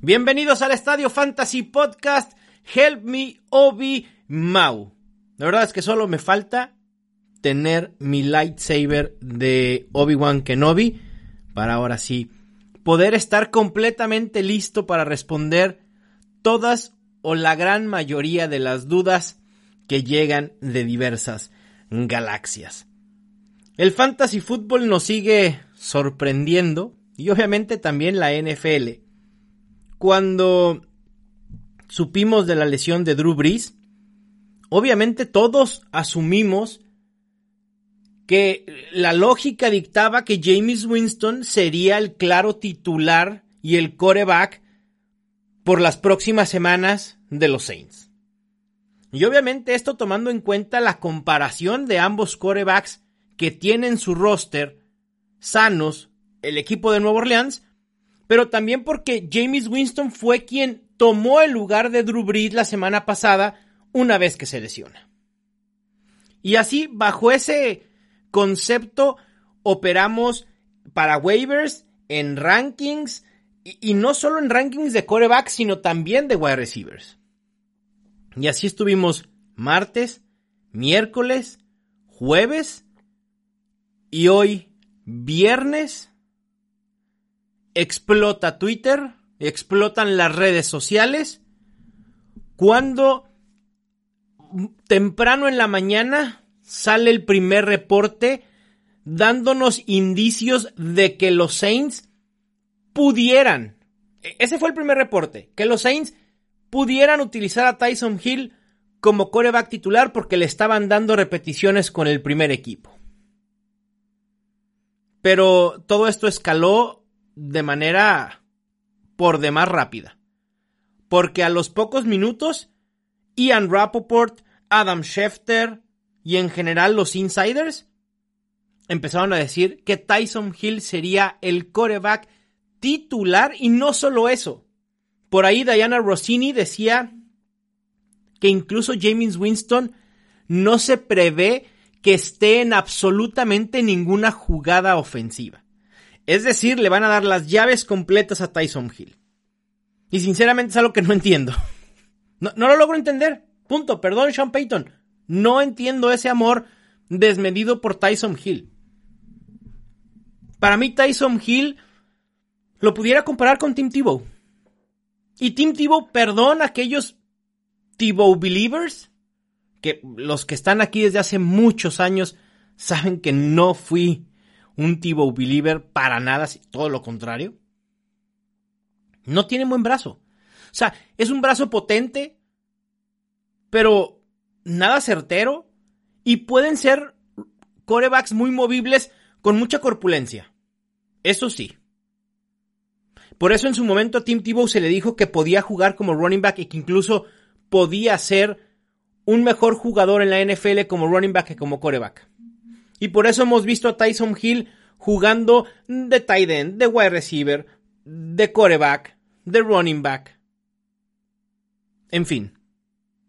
Bienvenidos al Estadio Fantasy Podcast. Help me, Obi Mau. La verdad es que solo me falta tener mi lightsaber de Obi-Wan Kenobi para ahora sí poder estar completamente listo para responder todas o la gran mayoría de las dudas que llegan de diversas galaxias. El fantasy fútbol nos sigue sorprendiendo y obviamente también la NFL. Cuando supimos de la lesión de Drew Brees, obviamente todos asumimos que la lógica dictaba que James Winston sería el claro titular y el coreback por las próximas semanas de los Saints. Y obviamente esto tomando en cuenta la comparación de ambos corebacks que tienen su roster sanos el equipo de Nueva Orleans, pero también porque James Winston fue quien tomó el lugar de Drew Brees la semana pasada una vez que se lesiona. Y así, bajo ese concepto, operamos para waivers, en rankings, y, no solo en rankings de coreback, sino también de wide receivers. Y así estuvimos martes, miércoles, jueves y hoy viernes explota Twitter, explotan las redes sociales, cuando temprano en la mañana sale el primer reporte dándonos indicios de que los Saints pudieran, ese fue el primer reporte, que los Saints pudieran utilizar a Tyson Hill como coreback titular porque le estaban dando repeticiones con el primer equipo. Pero todo esto escaló de manera por demás rápida. Porque a los pocos minutos, Ian Rappaport, Adam Schefter y en general los insiders empezaron a decir que Tyson Hill sería el coreback titular y no solo eso. Por ahí Diana Rossini decía que incluso James Winston no se prevé que esté en absolutamente ninguna jugada ofensiva. Es decir, le van a dar las llaves completas a Tyson Hill. Y sinceramente es algo que no entiendo. No, lo logro entender. Punto. Perdón, Sean Payton. No entiendo ese amor desmedido por Tyson Hill. Para mí, Tyson Hill lo pudiera comparar con Tim Tebow. Y Tim Tebow, perdón aquellos Tebow believers, que los que están aquí desde hace muchos años saben que no fui un Tebow believer para nada, todo lo contrario. No tiene buen brazo. O sea, es un brazo potente, pero nada certero. Y pueden ser corebacks muy movibles con mucha corpulencia. Eso sí. Por eso en su momento a Tim Tebow se le dijo que podía jugar como running back y que incluso podía ser un mejor jugador en la NFL como running back que como coreback. Y por eso hemos visto a Tyson Hill jugando de tight end, de wide receiver, de coreback, de running back. En fin,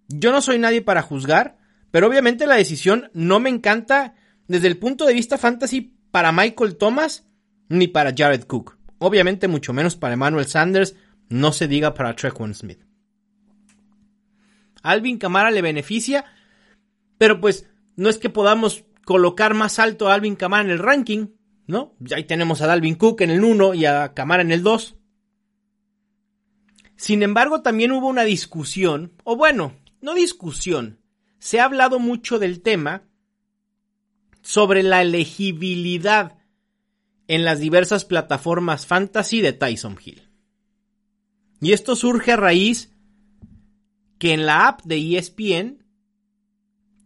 yo no soy nadie para juzgar, pero obviamente la decisión no me encanta desde el punto de vista fantasy para Michael Thomas ni para Jared Cook. Obviamente mucho menos para Emmanuel Sanders, no se diga para Trequan Smith. Alvin Camara le beneficia, pero pues no es que podamos colocar más alto a Alvin Camara en el ranking, ¿no? Ahí tenemos a Dalvin Cook en el 1 y a Camara en el 2. Sin embargo, también hubo una discusión, o bueno, no discusión, se ha hablado mucho del tema sobre la elegibilidad en las diversas plataformas fantasy de Tyson Hill. Y esto surge a raíz que en la app de ESPN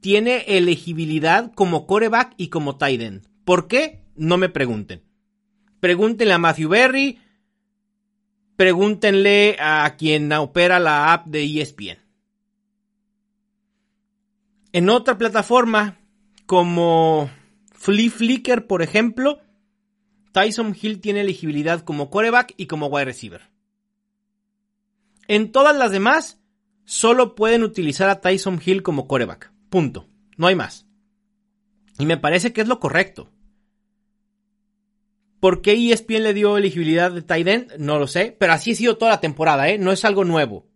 tiene elegibilidad como coreback y como tight end. ¿Por qué? No me pregunten. Pregúntenle a Matthew Berry, pregúntenle a quien opera la app de ESPN. En otra plataforma, como Flea Flicker, por ejemplo, Tyson Hill tiene elegibilidad como coreback y como wide receiver. En todas las demás, solo pueden utilizar a Tyson Hill como coreback. Punto. No hay más. Y me parece que es lo correcto. ¿Por qué ESPN le dio elegibilidad de tight end? No lo sé, pero así ha sido toda la temporada, ¿eh? No es algo nuevo.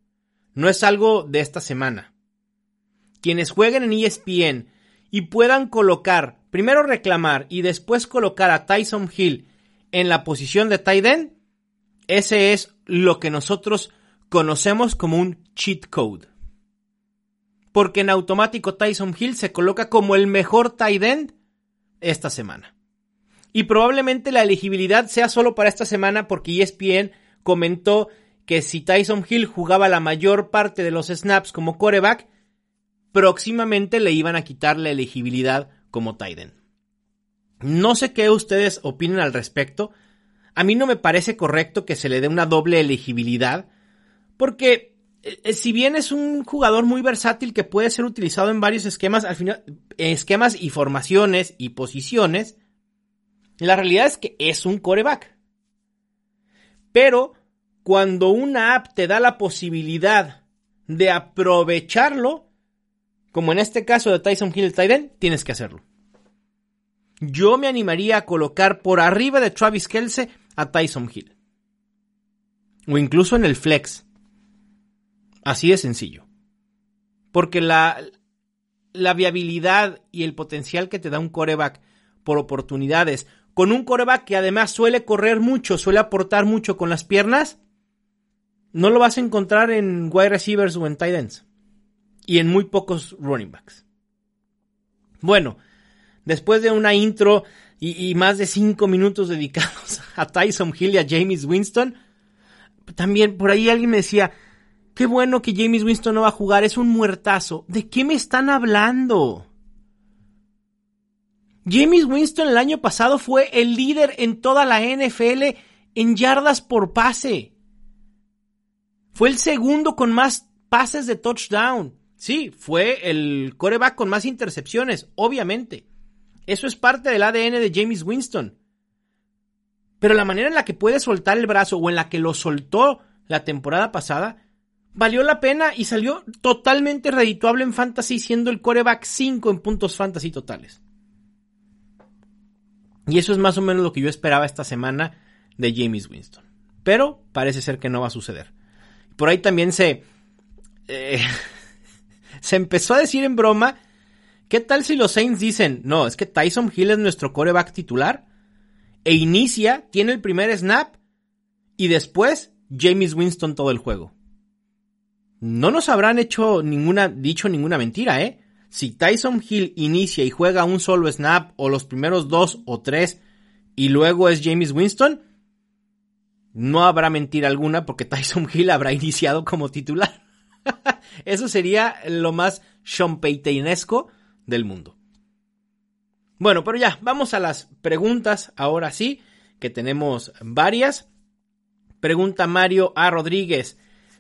No es algo de esta semana. Quienes jueguen en ESPN y puedan colocar, primero reclamar y después colocar a Tyson Hill en la posición de tight end, ese es lo que nosotros conocemos como un cheat code. Porque en automático Tyson Hill se coloca como el mejor tight end esta semana. Y probablemente la elegibilidad sea solo para esta semana porque ESPN comentó que si Tyson Hill jugaba la mayor parte de los snaps como coreback, próximamente le iban a quitar la elegibilidad como Titan. No sé qué ustedes opinen al respecto. A mí no me parece correcto que se le dé una doble elegibilidad, porque si bien es un jugador muy versátil que puede ser utilizado en varios esquemas, al final, esquemas y formaciones y posiciones, la realidad es que es un coreback. Pero cuando una app te da la posibilidad de aprovecharlo, como en este caso de Tyson Hill Tyden, tienes que hacerlo. Yo me animaría a colocar por arriba de Travis Kelce a Tyson Hill. O incluso en el flex. Así de sencillo. Porque la, la viabilidad y el potencial que te da un coreback por oportunidades, con un coreback que además suele correr mucho, suele aportar mucho con las piernas, no lo vas a encontrar en wide receivers o en tight ends y en muy pocos running backs. Bueno, después de una intro y, más de cinco minutos dedicados a Tyson Hill y a James Winston, también por ahí alguien me decía, qué bueno que James Winston no va a jugar, es un muertazo. ¿De qué me están hablando? James Winston el año pasado fue el líder en toda la NFL en yardas por pase. Fue el segundo con más pases de touchdown. Sí, fue el coreback con más intercepciones, obviamente. Eso es parte del ADN de James Winston. Pero la manera en la que puede soltar el brazo o en la que lo soltó la temporada pasada, valió la pena y salió totalmente redituable en fantasy siendo el coreback 5 en puntos fantasy totales. Y eso es más o menos lo que yo esperaba esta semana de James Winston. Pero parece ser que no va a suceder. Por ahí también se... Eh, se empezó a decir en broma, ¿qué tal si los Saints dicen, no, es que Tyson Hill es nuestro coreback titular? E inicia, tiene el primer snap y después James Winston todo el juego. No nos habrán hecho ninguna, dicho ninguna mentira, ¿eh? Si Tyson Hill inicia y juega un solo snap o los primeros dos o tres y luego es James Winston, no habrá mentira alguna porque Tyson Hill habrá iniciado como titular. Eso sería lo más Payteinesco del mundo. Bueno, pero ya, vamos a las preguntas ahora sí, que tenemos varias. Pregunta Mario A. Rodríguez.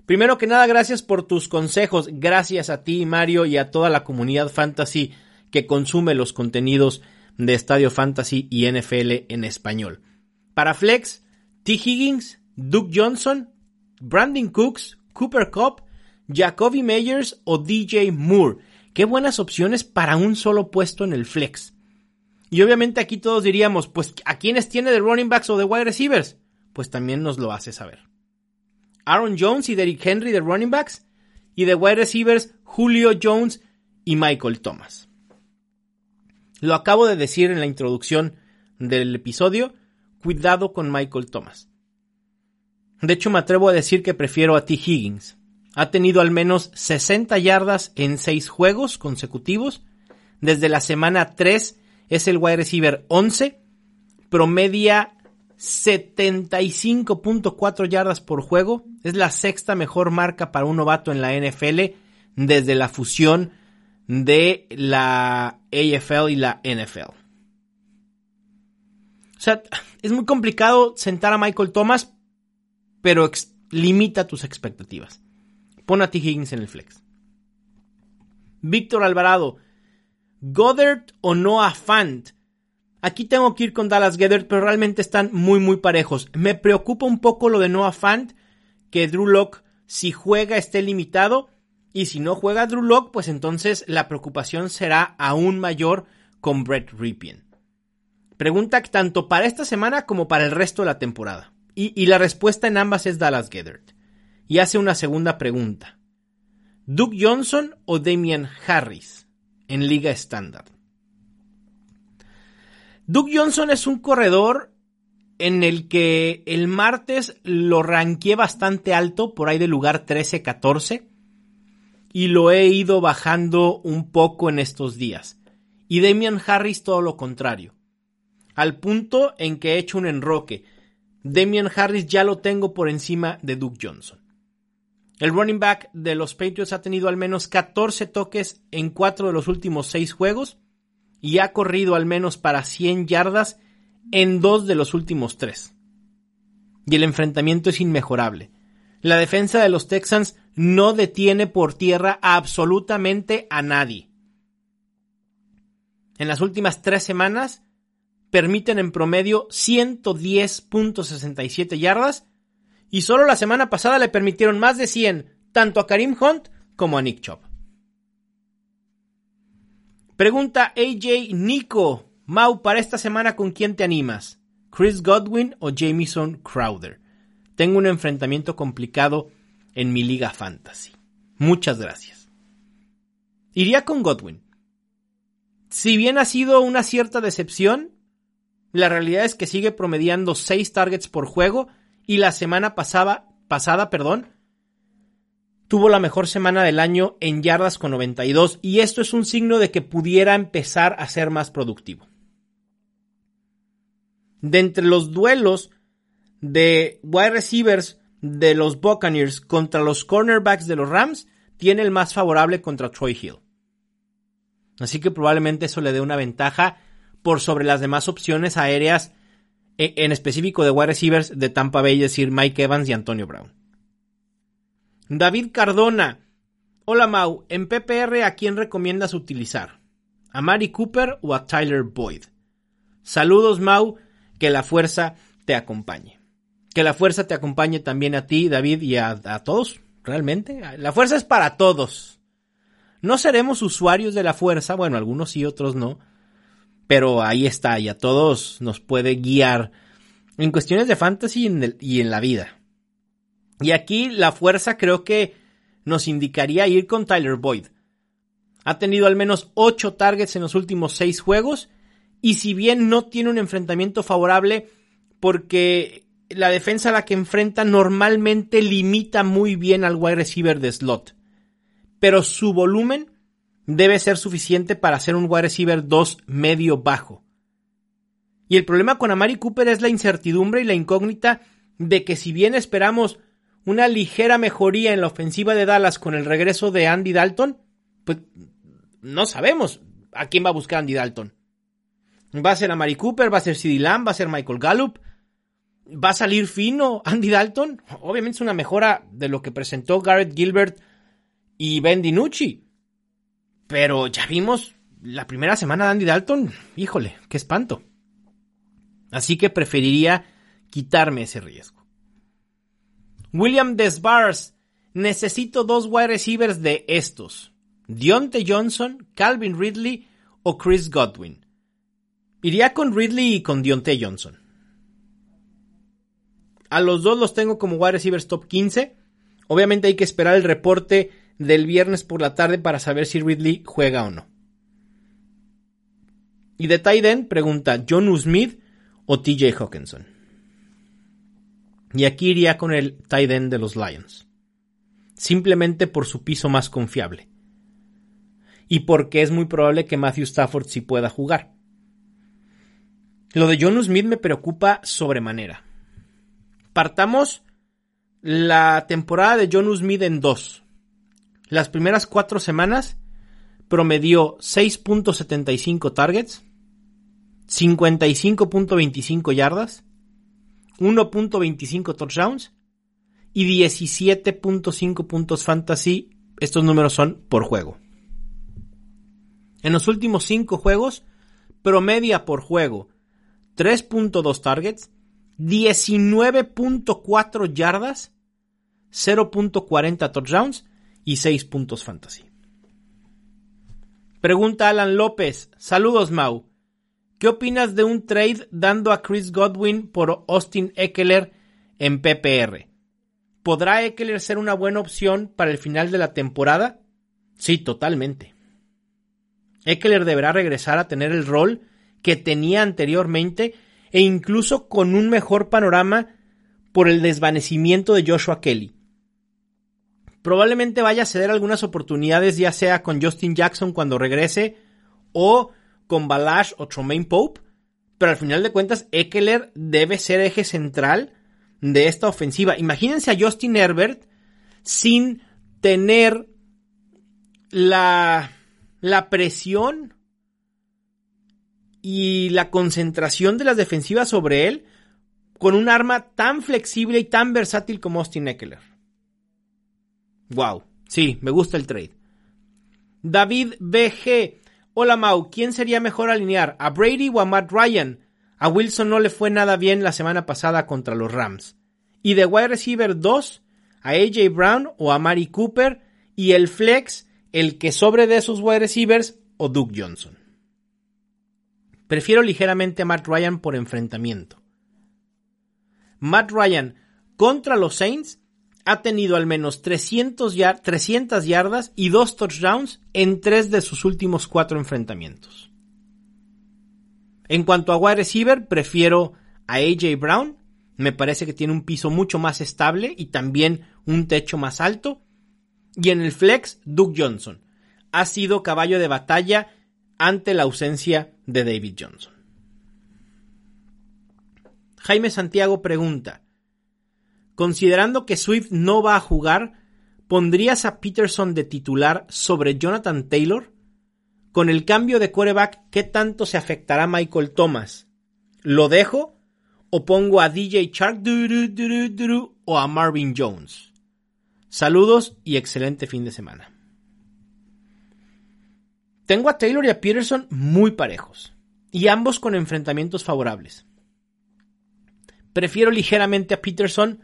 Primero que nada, gracias por tus consejos. Gracias a ti, Mario, y a toda la comunidad fantasy que consume los contenidos de Estadio Fantasy y NFL en español. Para Flex, T. Higgins, Duke Johnson, Brandon Cooks, Cooper Cup Jacoby Meyers o DJ Moore. Qué buenas opciones para un solo puesto en el flex. Y obviamente aquí todos diríamos, pues, ¿a quiénes tiene de running backs o de wide receivers? Pues también nos lo hace saber. Aaron Jones y Derrick Henry de running backs. Y de wide receivers, Julio Jones y Michael Thomas. Lo acabo de decir en la introducción del episodio. Cuidado con Michael Thomas. De hecho, me atrevo a decir que prefiero a T. Higgins. Ha tenido al menos 60 yardas en 6 juegos consecutivos. Desde la semana 3 es el wide receiver 11. Promedia 75.4 yardas por juego. Es la sexta mejor marca para un novato en la NFL desde la fusión de la AFL y la NFL. O sea, es muy complicado sentar a Michael Thomas, pero limita tus expectativas. Pon a T. Higgins en el flex. Víctor Alvarado, Goddard o Noah Fant. Aquí tengo que ir con Dallas Goddard, pero realmente están muy, muy parejos. Me preocupa un poco lo de Noah Fant, que Drew Locke, si juega, esté limitado. Y si no juega Drew Locke, pues entonces la preocupación será aún mayor con Brett Ripien. Pregunta tanto para esta semana como para el resto de la temporada. Y, la respuesta en ambas es Dallas Goddard. Y hace una segunda pregunta. ¿Duke Johnson o Damian Harris en liga estándar? Duke Johnson es un corredor en el que el martes lo ranqué bastante alto, por ahí de lugar 13-14, y lo he ido bajando un poco en estos días. Y Damian Harris todo lo contrario. Al punto en que he hecho un enroque. Damian Harris ya lo tengo por encima de Duke Johnson. El running back de los Patriots ha tenido al menos 14 toques en 4 de los últimos 6 juegos y ha corrido al menos para 100 yardas en 2 de los últimos 3. Y el enfrentamiento es inmejorable. La defensa de los Texans no detiene por tierra absolutamente a nadie. En las últimas 3 semanas permiten en promedio 110.67 yardas y solo la semana pasada le permitieron más de 100 tanto a Karim Hunt como a Nick Chubb. Pregunta AJ Nico. Mau, para esta semana, ¿con quién te animas? ¿Chris Godwin o Jamison Crowder? Tengo un enfrentamiento complicado en mi liga fantasy. Muchas gracias. Iría con Godwin. Si bien ha sido una cierta decepción, la realidad es que sigue promediando 6 targets por juego y la semana pasada, pasada, perdón, tuvo la mejor semana del año en yardas con 92 y esto es un signo de que pudiera empezar a ser más productivo. De entre los duelos de wide receivers de los Buccaneers contra los cornerbacks de los Rams, tiene el más favorable contra Troy Hill. Así que probablemente eso le dé una ventaja por sobre las demás opciones aéreas e, en específico de wide receivers de Tampa Bay, es decir, Mike Evans y Antonio Brown. David Cardona. Hola Mau, en PPR ¿a quién recomiendas utilizar? ¿A Mari Cooper o a Tyler Boyd? Saludos Mau, que la fuerza te acompañe. Que la fuerza te acompañe también a ti, David, y a, todos, realmente. La fuerza es para todos. No seremos usuarios de la fuerza, bueno, algunos sí, otros no pero ahí está, y a todos nos puede guiar en cuestiones de fantasy y en, la vida. Y aquí la fuerza creo que nos indicaría ir con Tyler Boyd. Ha tenido al menos 8 targets en los últimos 6 juegos. Y si bien no tiene un enfrentamiento favorable, porque la defensa a la que enfrenta normalmente limita muy bien al wide receiver de slot. Pero su volumen debe ser suficiente para ser un wide receiver 2 medio bajo. Y el problema con Amari Cooper es la incertidumbre y la incógnita de que si bien esperamos una ligera mejoría en la ofensiva de Dallas con el regreso de Andy Dalton, pues no sabemos a quién va a buscar Andy Dalton. ¿Va a ser Amari Cooper? ¿Va a ser CD Lamb? ¿Va a ser Michael Gallup? ¿Va a salir fino Andy Dalton? Obviamente es una mejora de lo que presentó Garrett Gilbert y Ben DiNucci. Pero ya vimos la primera semana de Andy Dalton. Híjole, qué espanto. Así que preferiría quitarme ese riesgo. William Desbars. Necesito dos wide receivers de estos. Dionte Johnson, Calvin Ridley o Chris Godwin. Iría con Ridley y con Dionte Johnson. A los dos los tengo como wide receivers top 15. Obviamente hay que esperar el reporte del viernes por la tarde para saber si Ridley juega o no. Y de Tyden pregunta John Smith o TJ Hawkinson. Y aquí iría con el Tyden de los Lions. Simplemente por su piso más confiable. Y porque es muy probable que Matthew Stafford sí pueda jugar. Lo de John Smith me preocupa sobremanera. Partamos la temporada de John Smith en dos. Las primeras cuatro semanas promedió 6.75 targets, 55.25 yardas, 1.25 touchdowns y 17.5 puntos fantasy. Estos números son por juego. En los últimos 5 juegos, promedia por juego 3.2 targets, 19.4 yardas, 0.40 touchdowns y 6 puntos fantasy. Pregunta Alan López. Saludos, Mau. ¿Qué opinas de un trade dando a Chris Godwin por Austin Eckler en PPR? ¿Podrá Eckler ser una buena opción para el final de la temporada? Sí, totalmente. Eckler deberá regresar a tener el rol que tenía anteriormente e incluso con un mejor panorama por el desvanecimiento de Joshua Kelly. Probablemente vaya a ceder algunas oportunidades ya sea con Justin Jackson cuando regrese o con Balash o Tromaine Pope, pero al final de cuentas Eckler debe ser eje central de esta ofensiva. Imagínense a Justin Herbert sin tener la, la presión y la concentración de las defensivas sobre él con un arma tan flexible y tan versátil como Austin Eckler. Wow, sí, me gusta el trade. David BG Hola Mau, ¿quién sería mejor alinear? ¿A Brady o a Matt Ryan? A Wilson no le fue nada bien la semana pasada contra los Rams. ¿Y de wide receiver 2? ¿A AJ Brown o a Mari Cooper? ¿Y el flex, el que sobre de esos wide receivers o Duke Johnson? Prefiero ligeramente a Matt Ryan por enfrentamiento. Matt Ryan contra los Saints ha tenido al menos 300, 300 yardas y dos touchdowns en tres de sus últimos cuatro enfrentamientos. En cuanto a wide receiver, prefiero a AJ Brown. Me parece que tiene un piso mucho más estable y también un techo más alto. Y en el flex, Duke Johnson. Ha sido caballo de batalla ante la ausencia de David Johnson. Jaime Santiago pregunta, Considerando que Swift no va a jugar, ¿pondrías a Peterson de titular sobre Jonathan Taylor? Con el cambio de quarterback, ¿qué tanto se afectará Michael Thomas? ¿Lo dejo? ¿O pongo a DJ Shark o a Marvin Jones? Saludos y excelente fin de semana. Tengo a Taylor y a Peterson muy parejos, y ambos con enfrentamientos favorables. Prefiero ligeramente a Peterson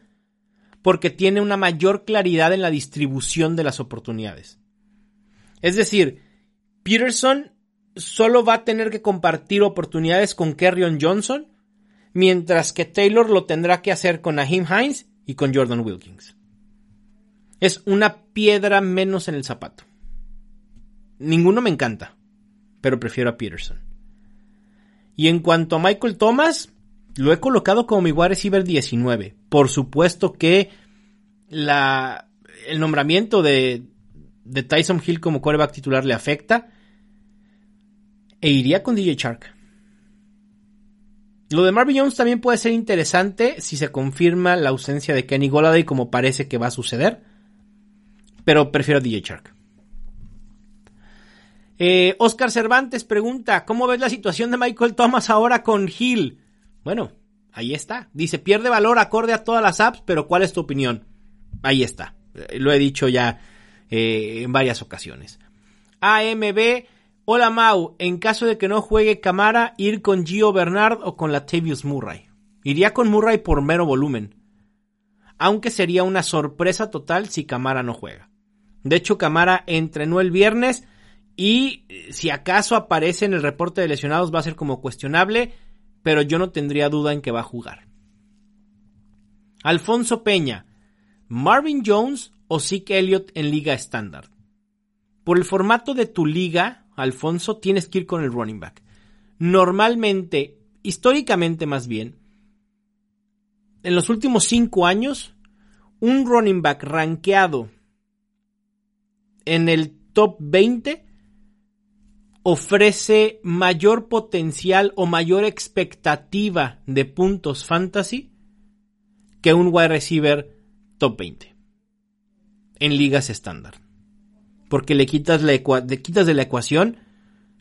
porque tiene una mayor claridad en la distribución de las oportunidades. Es decir, Peterson solo va a tener que compartir oportunidades con Kerryon Johnson, mientras que Taylor lo tendrá que hacer con Naheem Hines y con Jordan Wilkins. Es una piedra menos en el zapato. Ninguno me encanta, pero prefiero a Peterson. Y en cuanto a Michael Thomas, lo he colocado como mi wide receiver 19. Por supuesto que la, el nombramiento de, de Tyson Hill como quarterback titular le afecta. E iría con DJ Shark. Lo de Marvin Jones también puede ser interesante si se confirma la ausencia de Kenny Golladay como parece que va a suceder. Pero prefiero DJ Shark. Eh, Oscar Cervantes pregunta, ¿cómo ves la situación de Michael Thomas ahora con Hill? Bueno, ahí está. Dice, pierde valor acorde a todas las apps, pero ¿cuál es tu opinión? Ahí está. Lo he dicho ya eh, en varias ocasiones. AMB, hola Mau, en caso de que no juegue Camara, ir con Gio Bernard o con Latavius Murray. Iría con Murray por mero volumen. Aunque sería una sorpresa total si Camara no juega. De hecho, Camara entrenó el viernes y eh, si acaso aparece en el reporte de lesionados va a ser como cuestionable pero yo no tendría duda en que va a jugar. Alfonso Peña, Marvin Jones o Zeke Elliott en liga estándar. Por el formato de tu liga, Alfonso, tienes que ir con el running back. Normalmente, históricamente más bien, en los últimos cinco años, un running back rankeado en el top 20 ofrece mayor potencial o mayor expectativa de puntos fantasy que un wide receiver top 20 en ligas estándar. porque le quitas, le quitas de la ecuación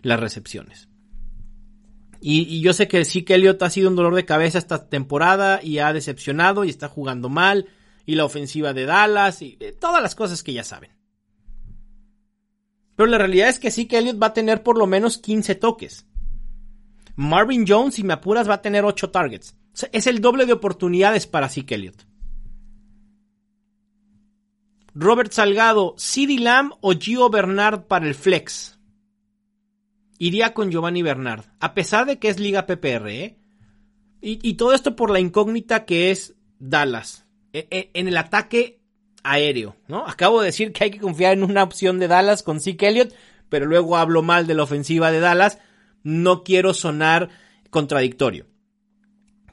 las recepciones. Y, yo sé que sí que Elliot ha sido un dolor de cabeza esta temporada y ha decepcionado y está jugando mal. Y la ofensiva de Dallas y eh, todas las cosas que ya saben. Pero la realidad es que sí que Elliot va a tener por lo menos 15 toques. Marvin Jones, si me apuras, va a tener 8 targets. es el doble de oportunidades para Zeke Elliott. Robert Salgado, CD Lamb o Gio Bernard para el flex. Iría con Giovanni Bernard, a pesar de que es Liga PPR, ¿eh? y, todo esto por la incógnita que es Dallas. E, e, en el ataque aéreo, ¿no? Acabo de decir que hay que confiar en una opción de Dallas con Zeke Elliott, pero luego hablo mal de la ofensiva de Dallas. No quiero sonar contradictorio.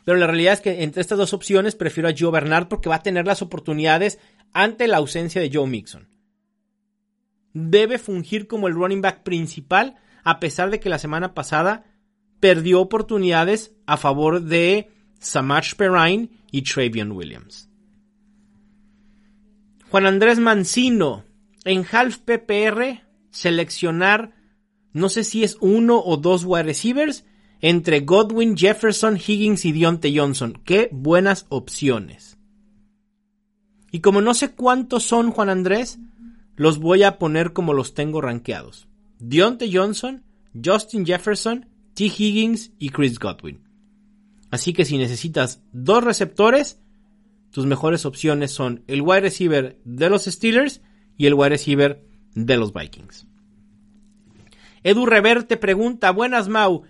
Pero la realidad es que entre estas dos opciones prefiero a Joe Bernard porque va a tener las oportunidades ante la ausencia de Joe Mixon. Debe fungir como el running back principal a pesar de que la semana pasada perdió oportunidades a favor de Samach Perrine y Travion Williams. Juan Andrés Mancino, en Half PPR, seleccionar, no sé si es uno o dos wide receivers, entre Godwin, Jefferson, Higgins y Dionte Johnson. Qué buenas opciones. Y como no sé cuántos son, Juan Andrés, los voy a poner como los tengo rankeados. Dionte Johnson, Justin Jefferson, T. Higgins y Chris Godwin. Así que si necesitas dos receptores, tus mejores opciones son el wide receiver de los Steelers y el wide receiver de los Vikings. Edu Reverte pregunta, buenas Mau,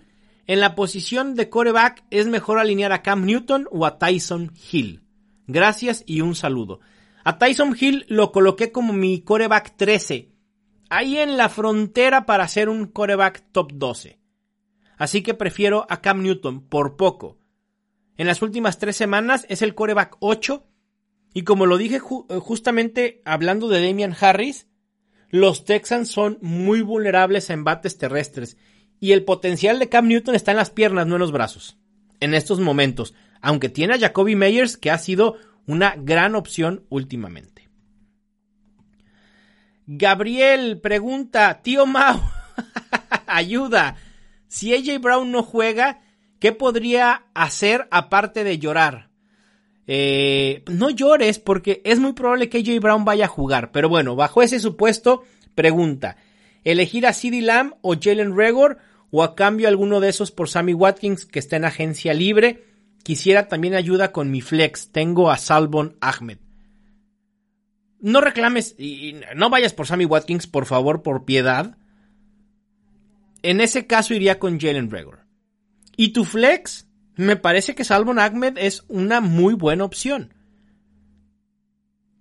en la posición de coreback es mejor alinear a Cam Newton o a Tyson Hill. Gracias y un saludo. A Tyson Hill lo coloqué como mi coreback 13, ahí en la frontera para ser un coreback top 12. Así que prefiero a Cam Newton por poco. En las últimas tres semanas es el coreback 8 y como lo dije eh, justamente hablando de Damian Harris, los Texans son muy vulnerables a embates terrestres y el potencial de Cam Newton está en las piernas, no en los brazos. En estos momentos, aunque tiene a Jacoby Meyers que ha sido una gran opción últimamente. Gabriel pregunta, tío Mau, ayuda. Si AJ Brown no juega, ¿qué podría hacer aparte de llorar? Eh, no llores porque es muy probable que AJ Brown vaya a jugar. Pero bueno, bajo ese supuesto, pregunta, ¿elegir a CeeDee Lamb o Jalen Regor o a cambio alguno de esos por Sammy Watkins que está en agencia libre? Quisiera también ayuda con mi flex. Tengo a Salvon Ahmed. No reclames no vayas por Sammy Watkins, por favor, por piedad. En ese caso iría con Jalen Regor. Y tu flex, me parece que Salvon Ahmed es una muy buena opción.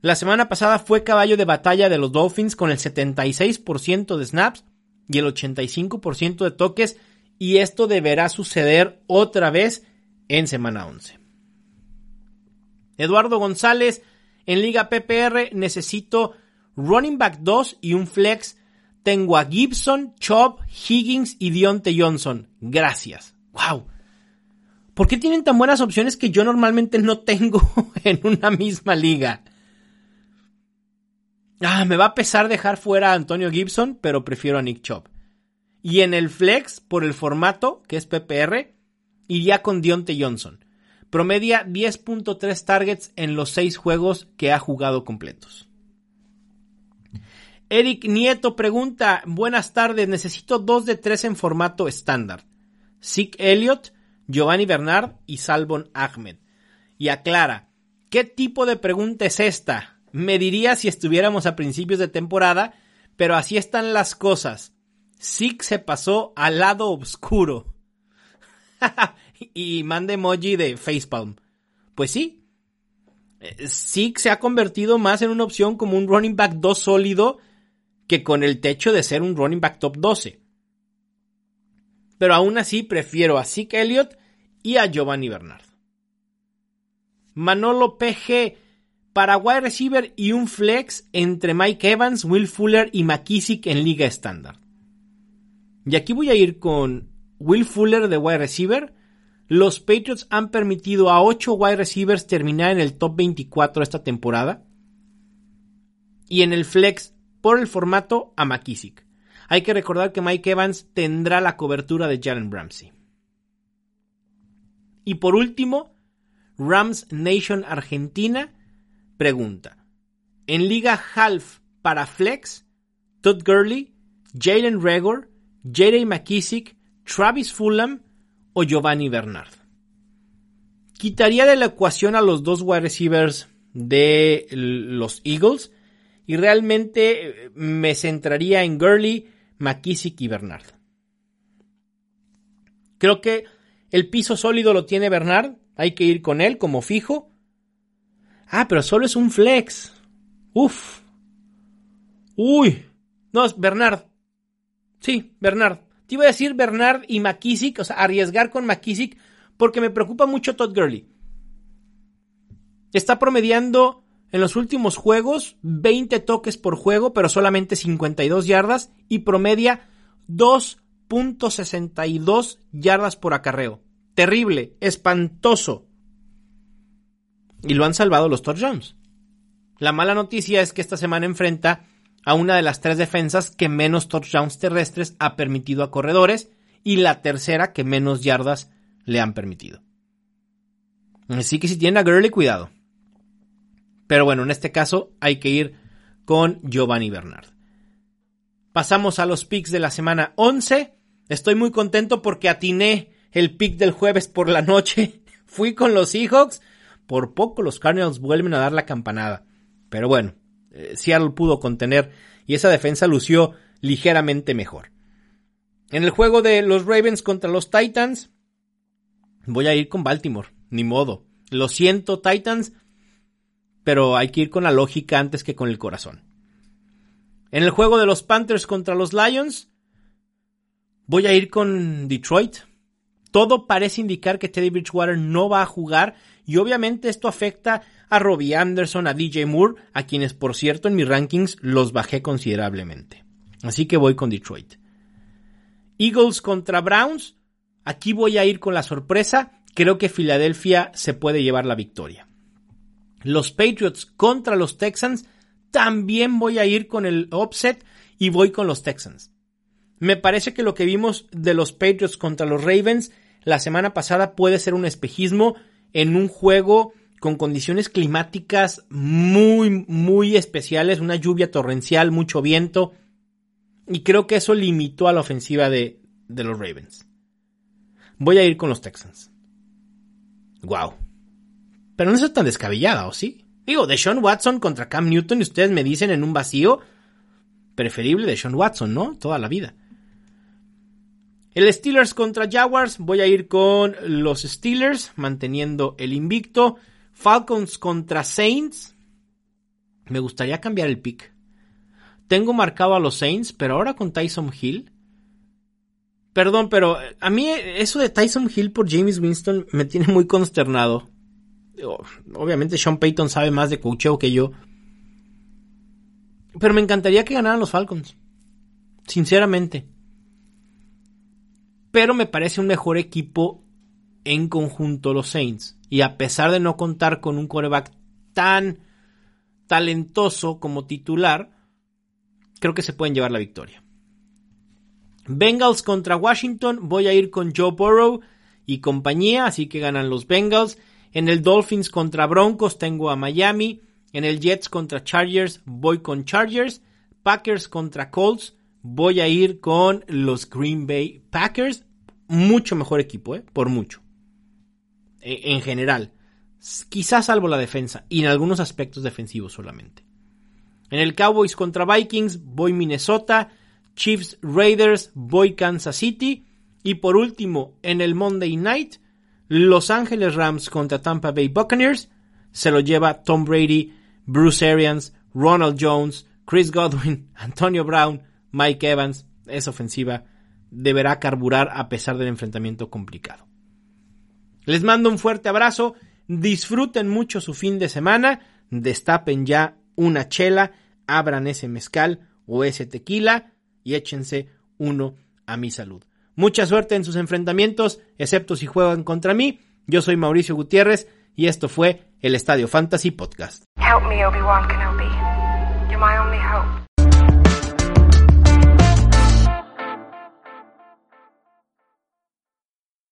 La semana pasada fue caballo de batalla de los Dolphins con el 76% de snaps y el 85% de toques y esto deberá suceder otra vez en semana 11. Eduardo González, en Liga PPR necesito running back 2 y un flex. Tengo a Gibson, Chop, Higgins y Dionte Johnson. Gracias. Wow. ¿Por qué tienen tan buenas opciones que yo normalmente no tengo en una misma liga? Ah, me va a pesar dejar fuera a Antonio Gibson, pero prefiero a Nick Chop. Y en el flex, por el formato, que es PPR, iría con Dionte Johnson. Promedia 10.3 targets en los 6 juegos que ha jugado completos. Eric Nieto pregunta, buenas tardes, necesito 2 de 3 en formato estándar. Zeke Elliott, Giovanni Bernard y Salvon Ahmed. Y aclara, ¿qué tipo de pregunta es esta? Me diría si estuviéramos a principios de temporada, pero así están las cosas. Zeke se pasó al lado oscuro. y manda emoji de facepalm. Pues sí. Zeke se ha convertido más en una opción como un running back 2 sólido que con el techo de ser un running back top 12. Pero aún así prefiero a Zeke Elliott y a Giovanni Bernard. Manolo PG, Paraguay receiver y un flex entre Mike Evans, Will Fuller y McKissick en liga estándar. Y aquí voy a ir con Will Fuller de wide receiver los Patriots han permitido a 8 wide receivers terminar en el top 24 esta temporada. Y en el flex por el formato a McKissick. Hay que recordar que Mike Evans tendrá la cobertura de Jalen Ramsey. Y por último, Rams Nation Argentina pregunta: En Liga Half para Flex, Todd Gurley, Jalen Regor, J.D. McKissick, Travis Fulham o Giovanni Bernard. Quitaría de la ecuación a los dos wide receivers de los Eagles y realmente eh, me centraría en Gurley, McKissick y Bernard. Creo que el piso sólido lo tiene Bernard, hay que ir con él como fijo. Ah, pero solo es un flex. Uf. Uy. No, es Bernard. Sí, Bernard. Te iba a decir Bernard y McKissick, o sea, arriesgar con McKissick, porque me preocupa mucho Todd Gurley. Está promediando en los últimos juegos 20 toques por juego, pero solamente 52 yardas y promedia 2.62 yardas por acarreo. Terrible, espantoso. Y lo han salvado los touchdowns. La mala noticia es que esta semana enfrenta a una de las tres defensas que menos touchdowns terrestres ha permitido a corredores y la tercera que menos yardas le han permitido. Así que si tiene a Gurley, cuidado. Pero bueno, en este caso hay que ir con Giovanni Bernard. Pasamos a los picks de la semana 11. Estoy muy contento porque atiné el pick del jueves por la noche. Fui con los Seahawks. Por poco los Cardinals vuelven a dar la campanada. Pero bueno, eh, Seattle pudo contener y esa defensa lució ligeramente mejor. En el juego de los Ravens contra los Titans, voy a ir con Baltimore, ni modo. Lo siento, Titans, pero hay que ir con la lógica antes que con el corazón. En el juego de los Panthers contra los Lions, voy a ir con Detroit. Todo parece indicar que Teddy Bridgewater no va a jugar y obviamente esto afecta a Robbie Anderson, a DJ Moore, a quienes por cierto en mis rankings los bajé considerablemente. Así que voy con Detroit. Eagles contra Browns. Aquí voy a ir con la sorpresa. Creo que Filadelfia se puede llevar la victoria los Patriots contra los Texans, también voy a ir con el offset y voy con los Texans. Me parece que lo que vimos de los Patriots contra los Ravens la semana pasada puede ser un espejismo en un juego con condiciones climáticas muy, muy especiales, una lluvia torrencial, mucho viento, y creo que eso limitó a la ofensiva de, de los Ravens. Voy a ir con los Texans. Wow. Pero no es tan descabellada, ¿o sí? Digo, de Sean Watson contra Cam Newton y ustedes me dicen en un vacío preferible de Sean Watson, ¿no? Toda la vida. El Steelers contra Jaguars, voy a ir con los Steelers, manteniendo el invicto. Falcons contra Saints, me gustaría cambiar el pick. Tengo marcado a los Saints, pero ahora con Tyson Hill. Perdón, pero a mí eso de Tyson Hill por James Winston me tiene muy consternado obviamente Sean Payton sabe más de coacheo que yo. Pero me encantaría que ganaran los Falcons. Sinceramente. Pero me parece un mejor equipo en conjunto los Saints. Y a pesar de no contar con un coreback tan talentoso como titular, creo que se pueden llevar la victoria. Bengals contra Washington, voy a ir con Joe Burrow y compañía, así que ganan los Bengals. En el Dolphins contra Broncos tengo a Miami. En el Jets contra Chargers voy con Chargers. Packers contra Colts voy a ir con los Green Bay Packers. Mucho mejor equipo, ¿eh? Por mucho. E, en general. Quizás salvo la defensa y en algunos aspectos defensivos solamente. En el Cowboys contra Vikings voy Minnesota. Chiefs Raiders voy Kansas City. Y por último, en el Monday Night los Ángeles Rams contra Tampa Bay Buccaneers se lo lleva Tom Brady, Bruce Arians, Ronald Jones, Chris Godwin, Antonio Brown, Mike Evans. Esa ofensiva deberá carburar a pesar del enfrentamiento complicado. Les mando un fuerte abrazo, disfruten mucho su fin de semana, destapen ya una chela, abran ese mezcal o ese tequila y échense uno a mi salud. Mucha suerte en sus enfrentamientos, excepto si juegan contra mí. Yo soy Mauricio Gutiérrez y esto fue el Estadio Fantasy Podcast. Help me, Obi-Wan Kenobi. You're my only hope.